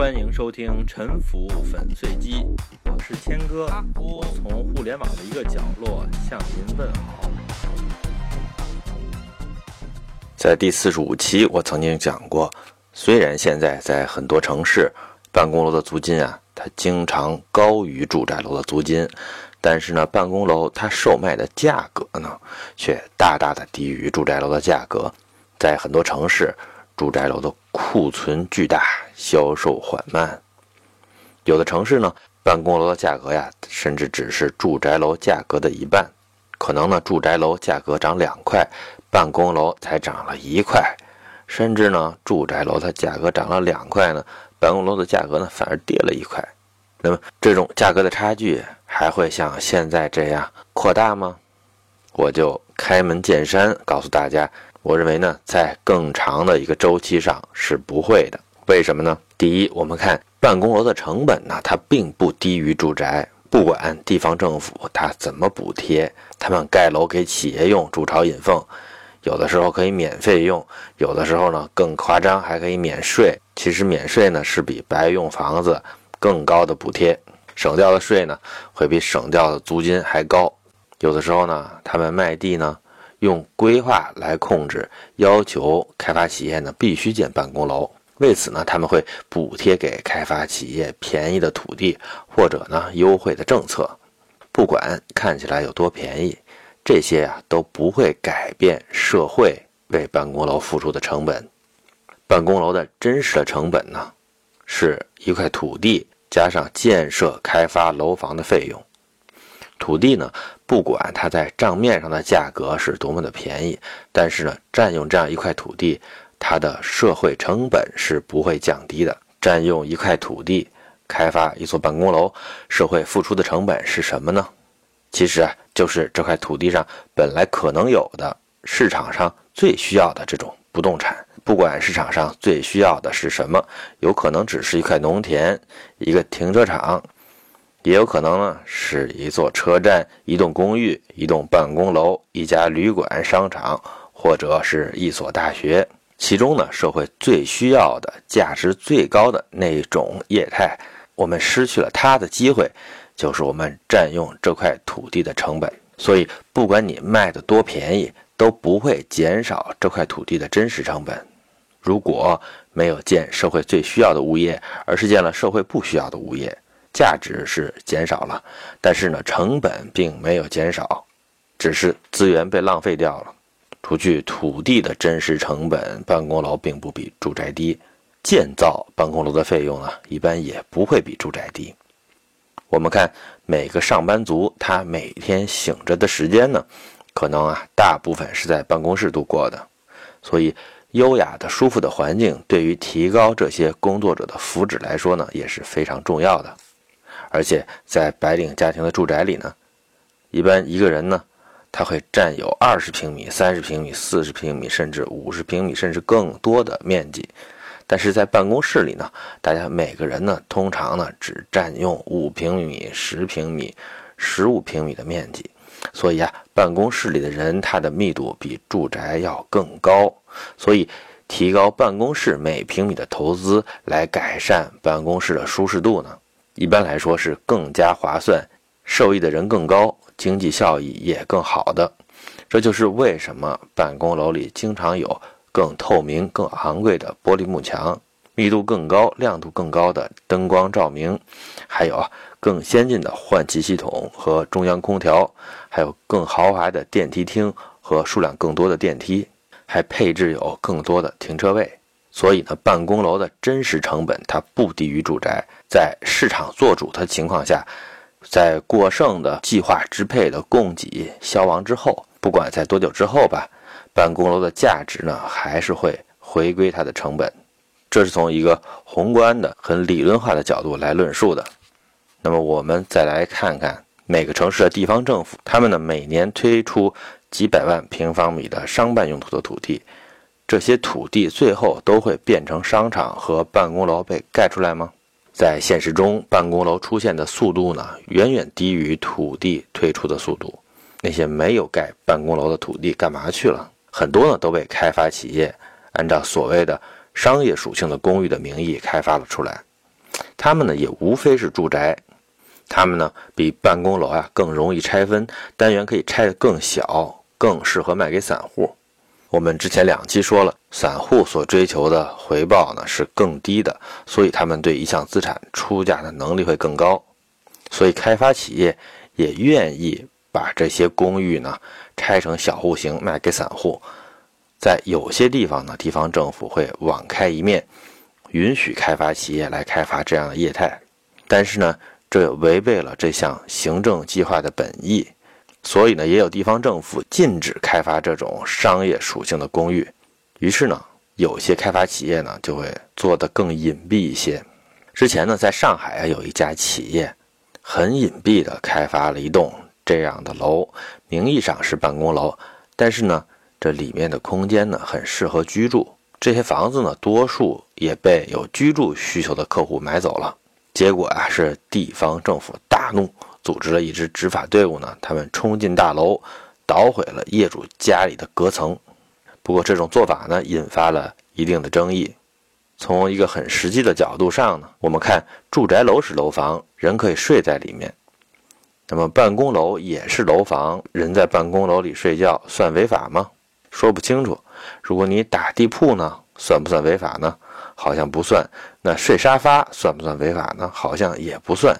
欢迎收听《沉浮粉碎机》，我是谦哥，我从互联网的一个角落向您问好。在第四十五期，我曾经讲过，虽然现在在很多城市，办公楼的租金啊，它经常高于住宅楼的租金，但是呢，办公楼它售卖的价格呢，却大大的低于住宅楼的价格。在很多城市，住宅楼的库存巨大，销售缓慢。有的城市呢，办公楼的价格呀，甚至只是住宅楼价格的一半。可能呢，住宅楼价格涨两块，办公楼才涨了一块。甚至呢，住宅楼它价格涨了两块呢，办公楼的价格呢反而跌了一块。那么，这种价格的差距还会像现在这样扩大吗？我就开门见山告诉大家。我认为呢，在更长的一个周期上是不会的。为什么呢？第一，我们看办公楼的成本呢，它并不低于住宅。不管地方政府它怎么补贴，他们盖楼给企业用，筑巢引凤，有的时候可以免费用，有的时候呢更夸张，还可以免税。其实免税呢是比白用房子更高的补贴，省掉的税呢会比省掉的租金还高。有的时候呢，他们卖地呢。用规划来控制，要求开发企业呢必须建办公楼。为此呢，他们会补贴给开发企业便宜的土地，或者呢优惠的政策。不管看起来有多便宜，这些啊都不会改变社会为办公楼付出的成本。办公楼的真实的成本呢，是一块土地加上建设开发楼房的费用。土地呢，不管它在账面上的价格是多么的便宜，但是呢，占用这样一块土地，它的社会成本是不会降低的。占用一块土地开发一座办公楼，社会付出的成本是什么呢？其实啊，就是这块土地上本来可能有的市场上最需要的这种不动产。不管市场上最需要的是什么，有可能只是一块农田、一个停车场。也有可能呢，是一座车站、一栋公寓、一栋办公楼、一家旅馆、商场，或者是一所大学。其中呢，社会最需要的、价值最高的那种业态，我们失去了它的机会，就是我们占用这块土地的成本。所以，不管你卖的多便宜，都不会减少这块土地的真实成本。如果没有建社会最需要的物业，而是建了社会不需要的物业。价值是减少了，但是呢，成本并没有减少，只是资源被浪费掉了。除去土地的真实成本，办公楼并不比住宅低。建造办公楼的费用呢，一般也不会比住宅低。我们看每个上班族，他每天醒着的时间呢，可能啊，大部分是在办公室度过的。所以，优雅的、舒服的环境，对于提高这些工作者的福祉来说呢，也是非常重要的。而且在白领家庭的住宅里呢，一般一个人呢，他会占有二十平米、三十平米、四十平米，甚至五十平米，甚至更多的面积。但是在办公室里呢，大家每个人呢，通常呢，只占用五平米、十平米、十五平米的面积。所以啊，办公室里的人，他的密度比住宅要更高。所以，提高办公室每平米的投资，来改善办公室的舒适度呢？一般来说是更加划算，受益的人更高，经济效益也更好的。这就是为什么办公楼里经常有更透明、更昂贵的玻璃幕墙，密度更高、亮度更高的灯光照明，还有啊更先进的换气系统和中央空调，还有更豪华的电梯厅和数量更多的电梯，还配置有更多的停车位。所以呢，办公楼的真实成本它不低于住宅。在市场做主的情况下，在过剩的计划支配的供给消亡之后，不管在多久之后吧，办公楼的价值呢还是会回归它的成本。这是从一个宏观的、很理论化的角度来论述的。那么我们再来看看每个城市的地方政府，他们呢每年推出几百万平方米的商办用途的土地，这些土地最后都会变成商场和办公楼被盖出来吗？在现实中，办公楼出现的速度呢，远远低于土地退出的速度。那些没有盖办公楼的土地干嘛去了？很多呢都被开发企业按照所谓的商业属性的公寓的名义开发了出来。它们呢也无非是住宅，它们呢比办公楼啊更容易拆分，单元可以拆得更小，更适合卖给散户。我们之前两期说了，散户所追求的回报呢是更低的，所以他们对一项资产出价的能力会更高，所以开发企业也愿意把这些公寓呢拆成小户型卖给散户。在有些地方呢，地方政府会网开一面，允许开发企业来开发这样的业态，但是呢，这违背了这项行政计划的本意，所以呢，也有地方政府禁止开发这种商业属性的公寓。于是呢，有些开发企业呢就会做得更隐蔽一些。之前呢，在上海啊，有一家企业很隐蔽地开发了一栋这样的楼，名义上是办公楼，但是呢。这里面的空间呢，很适合居住。这些房子呢，多数也被有居住需求的客户买走了。结果啊，是地方政府大怒，组织了一支执法队伍呢，他们冲进大楼，捣毁了业主家里的隔层。不过，这种做法呢，引发了一定的争议。从一个很实际的角度上呢，我们看住宅楼是楼房，人可以睡在里面；那么办公楼也是楼房，人在办公楼里睡觉算违法吗？说不清楚。如果你打地铺呢，算不算违法呢？好像不算。那睡沙发算不算违法呢？好像也不算。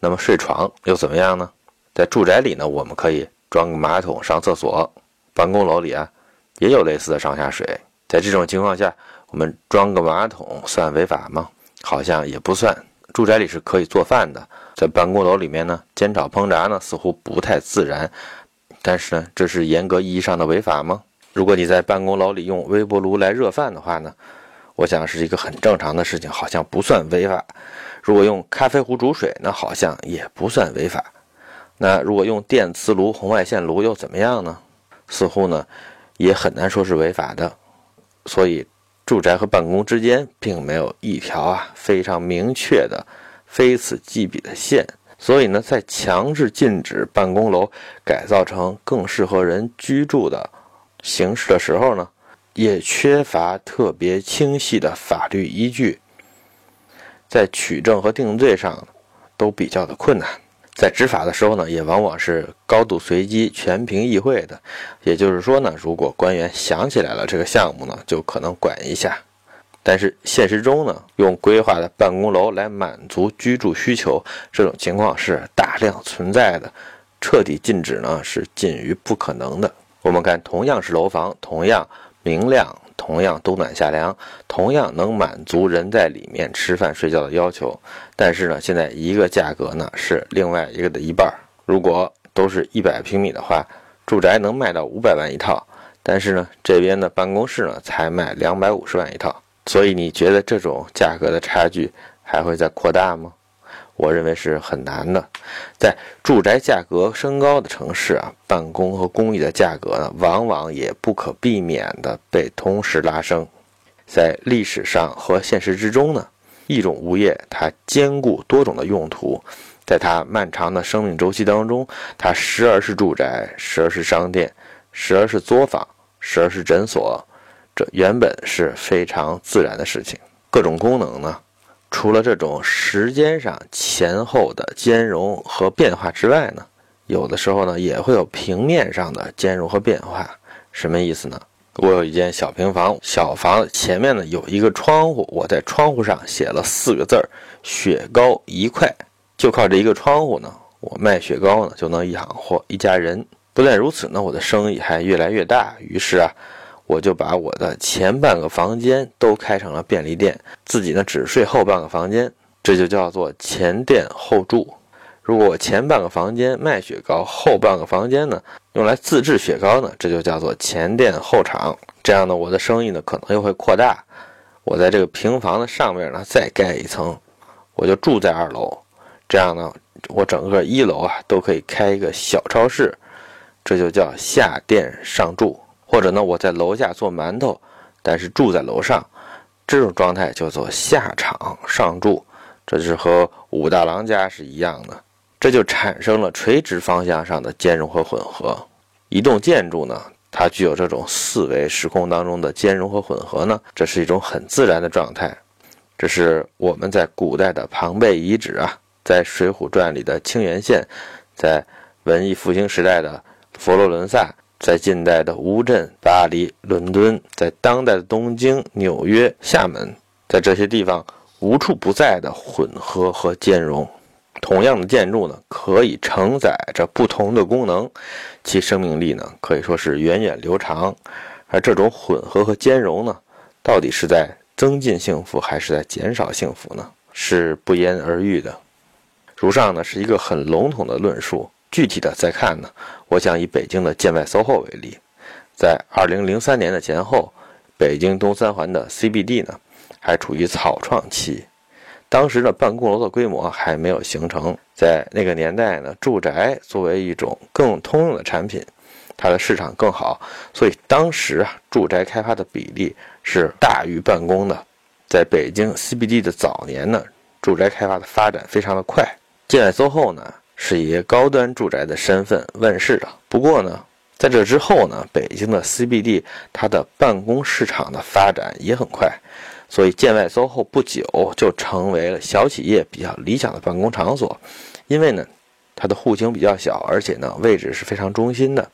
那么睡床又怎么样呢？在住宅里呢，我们可以装个马桶上厕所；办公楼里啊，也有类似的上下水。在这种情况下，我们装个马桶算违法吗？好像也不算。住宅里是可以做饭的，在办公楼里面呢，煎炒烹炸呢，似乎不太自然。但是呢，这是严格意义上的违法吗？如果你在办公楼里用微波炉来热饭的话呢，我想是一个很正常的事情，好像不算违法。如果用咖啡壶煮水，那好像也不算违法。那如果用电磁炉、红外线炉又怎么样呢？似乎呢，也很难说是违法的。所以，住宅和办公之间并没有一条啊非常明确的、非此即彼的线。所以呢，在强制禁止办公楼改造成更适合人居住的。形式的时候呢，也缺乏特别清晰的法律依据，在取证和定罪上都比较的困难。在执法的时候呢，也往往是高度随机、全凭议会的。也就是说呢，如果官员想起来了这个项目呢，就可能管一下。但是现实中呢，用规划的办公楼来满足居住需求，这种情况是大量存在的，彻底禁止呢是近于不可能的。我们看，同样是楼房，同样明亮，同样冬暖夏凉，同样能满足人在里面吃饭睡觉的要求，但是呢，现在一个价格呢是另外一个的一半。如果都是一百平米的话，住宅能卖到五百万一套，但是呢，这边的办公室呢才卖两百五十万一套。所以你觉得这种价格的差距还会再扩大吗？我认为是很难的，在住宅价格升高的城市啊，办公和公寓的价格呢，往往也不可避免地被同时拉升。在历史上和现实之中呢，一种物业它兼顾多种的用途，在它漫长的生命周期当中，它时而是住宅，时而是商店，时而是作坊，时而是诊所，这原本是非常自然的事情。各种功能呢？除了这种时间上前后的兼容和变化之外呢，有的时候呢也会有平面上的兼容和变化。什么意思呢？我有一间小平房，小房前面呢有一个窗户，我在窗户上写了四个字儿：“雪糕一块”。就靠这一个窗户呢，我卖雪糕呢就能养活一家人。不但如此呢，我的生意还越来越大。于是啊。我就把我的前半个房间都开成了便利店，自己呢只睡后半个房间，这就叫做前店后住。如果我前半个房间卖雪糕，后半个房间呢用来自制雪糕呢，这就叫做前店后厂。这样呢，我的生意呢可能又会扩大。我在这个平房的上面呢再盖一层，我就住在二楼。这样呢，我整个一楼啊都可以开一个小超市，这就叫下店上住。或者呢，我在楼下做馒头，但是住在楼上，这种状态叫做下厂上住，这是和武大郎家是一样的，这就产生了垂直方向上的兼容和混合。一栋建筑呢，它具有这种四维时空当中的兼容和混合呢，这是一种很自然的状态。这是我们在古代的庞贝遗址啊，在《水浒传》里的清源县，在文艺复兴时代的佛罗伦萨，在近代的乌镇、巴黎、伦敦，在当代的东京、纽约、厦门，在这些地方无处不在的混合和兼容。同样的建筑呢，可以承载着不同的功能，其生命力呢可以说是源远流长。而这种混合和兼容呢，到底是在？增进幸福还是在减少幸福呢？是不言而喻的。如上呢是一个很笼统的论述，具体的再看呢，我想以北京的建外 SOHO 为例，在2003年的前后，北京东三环的 CBD 呢还处于草创期，当时的办公楼的规模还没有形成，在那个年代呢，住宅作为一种更通用的产品。它的市场更好，所以当时啊，住宅开发的比例是大于办公的。在北京 CBD 的早年呢，住宅开发的发展非常的快。建外 SOHO 呢，是以高端住宅的身份问世的。不过呢，在这之后呢，北京的 CBD 它的办公市场的发展也很快，所以建外 SOHO 不久就成为了小企业比较理想的办公场所。因为呢，它的户型比较小，而且呢，位置是非常中心的。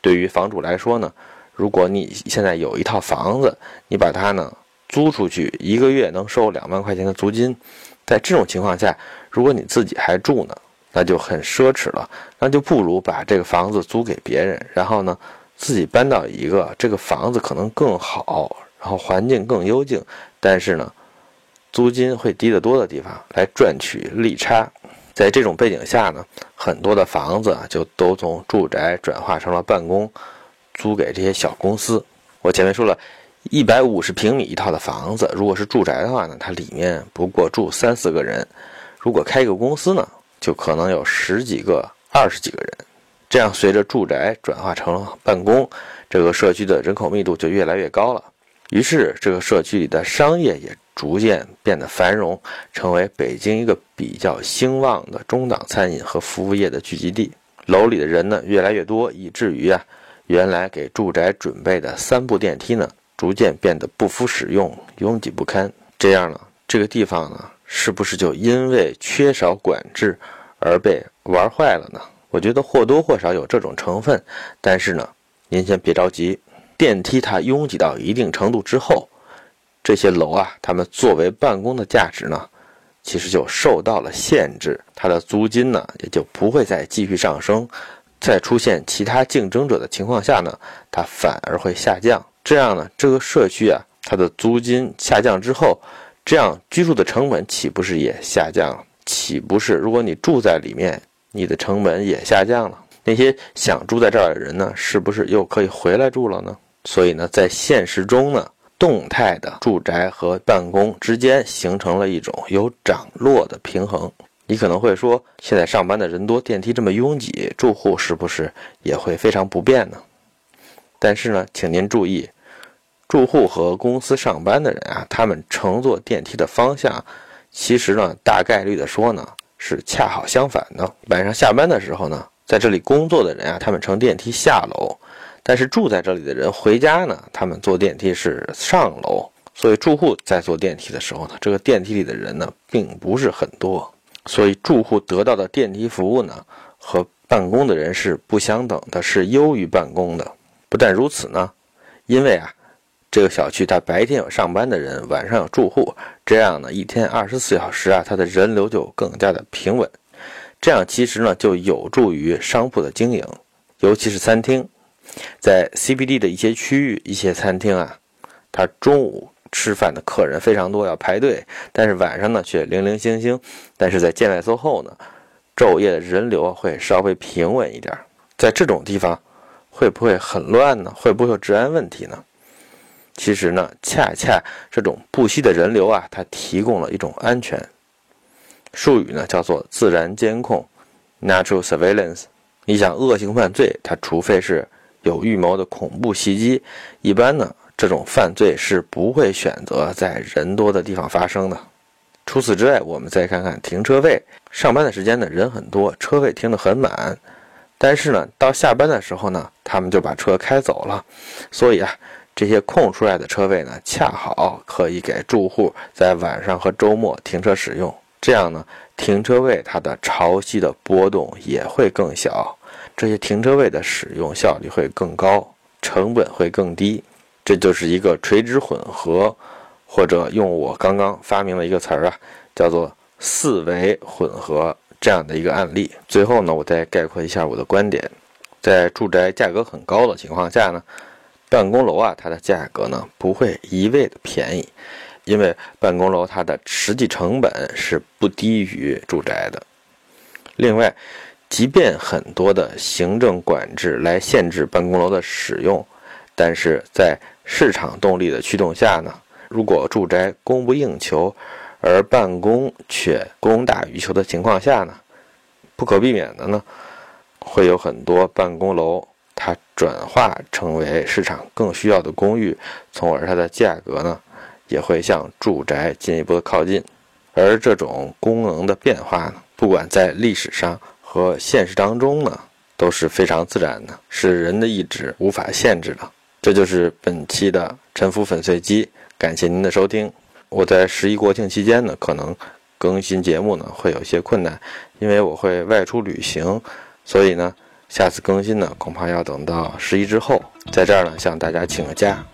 对于房主来说呢，如果你现在有一套房子，你把它呢租出去，一个月能收两万块钱的租金，在这种情况下，如果你自己还住呢，那就很奢侈了。那就不如把这个房子租给别人，然后呢自己搬到一个这个房子可能更好，然后环境更幽静，但是呢租金会低得多的地方来赚取利差。在这种背景下呢，很多的房子就都从住宅转化成了办公，租给这些小公司。我前面说了，一百五十平米一套的房子，如果是住宅的话呢，它里面不过住三四个人；如果开一个公司呢，就可能有十几个、二十几个人。这样随着住宅转化成了办公，这个社区的人口密度就越来越高了。于是，这个社区里的商业也。逐渐变得繁荣，成为北京一个比较兴旺的中档餐饮和服务业的聚集地。楼里的人呢越来越多，以至于啊，原来给住宅准备的三部电梯呢，逐渐变得不敷使用，拥挤不堪。这样呢，这个地方呢，是不是就因为缺少管制而被玩坏了呢？我觉得或多或少有这种成分。但是呢，您先别着急，电梯它拥挤到一定程度之后。这些楼啊，他们作为办公的价值呢，其实就受到了限制，它的租金呢也就不会再继续上升，在出现其他竞争者的情况下呢，它反而会下降。这样呢，这个社区啊，它的租金下降之后，这样居住的成本岂不是也下降了？岂不是如果你住在里面，你的成本也下降了？那些想住在这儿的人呢，是不是又可以回来住了呢？所以呢，在现实中呢。动态的住宅和办公之间形成了一种有涨落的平衡。你可能会说，现在上班的人多，电梯这么拥挤，住户是不是也会非常不便呢？但是呢，请您注意，住户和公司上班的人啊，他们乘坐电梯的方向，其实呢，大概率的说呢，是恰好相反的。晚上下班的时候呢，在这里工作的人啊，他们乘电梯下楼。但是住在这里的人回家呢，他们坐电梯是上楼，所以住户在坐电梯的时候呢，这个电梯里的人呢并不是很多，所以住户得到的电梯服务呢和办公的人是不相等的，是优于办公的。不但如此呢，因为啊，这个小区它白天有上班的人，晚上有住户，这样呢一天二十四小时啊，它的人流就更加的平稳，这样其实呢就有助于商铺的经营，尤其是餐厅。在 CBD 的一些区域、一些餐厅啊，它中午吃饭的客人非常多，要排队；但是晚上呢，却零零星星。但是在建外 SOHO 呢，昼夜的人流会稍微平稳一点。在这种地方，会不会很乱呢？会不会有治安问题呢？其实呢，恰恰这种不息的人流啊，它提供了一种安全。术语呢叫做自然监控 （Natural Surveillance）。你想，恶性犯罪，它除非是有预谋的恐怖袭击，一般呢，这种犯罪是不会选择在人多的地方发生的。除此之外，我们再看看停车位。上班的时间呢，人很多，车位停得很满。但是呢，到下班的时候呢，他们就把车开走了。所以啊，这些空出来的车位呢，恰好可以给住户在晚上和周末停车使用。这样呢，停车位它的潮汐的波动也会更小，这些停车位的使用效率会更高，成本会更低。这就是一个垂直混合，或者用我刚刚发明的一个词儿啊，叫做四维混合这样的一个案例。最后呢，我再概括一下我的观点：在住宅价格很高的情况下呢，办公楼啊，它的价格呢不会一味的便宜，因为办公楼它的实际成本是不低于住宅的。另外，即便很多的行政管制来限制办公楼的使用，但是在市场动力的驱动下呢，如果住宅供不应求，而办公却供大于求的情况下呢，不可避免的呢，会有很多办公楼它转化成为市场更需要的公寓，从而它的价格呢也会向住宅进一步的靠近。而这种功能的变化呢，不管在历史上和现实当中呢，都是非常自然的，是人的意志无法限制的。这就是本期的沉浮粉碎机，感谢您的收听。我在十一国庆期间呢，可能更新节目呢会有些困难，因为我会外出旅行，所以呢，下次更新呢恐怕要等到十一之后。在这儿呢，向大家请个假。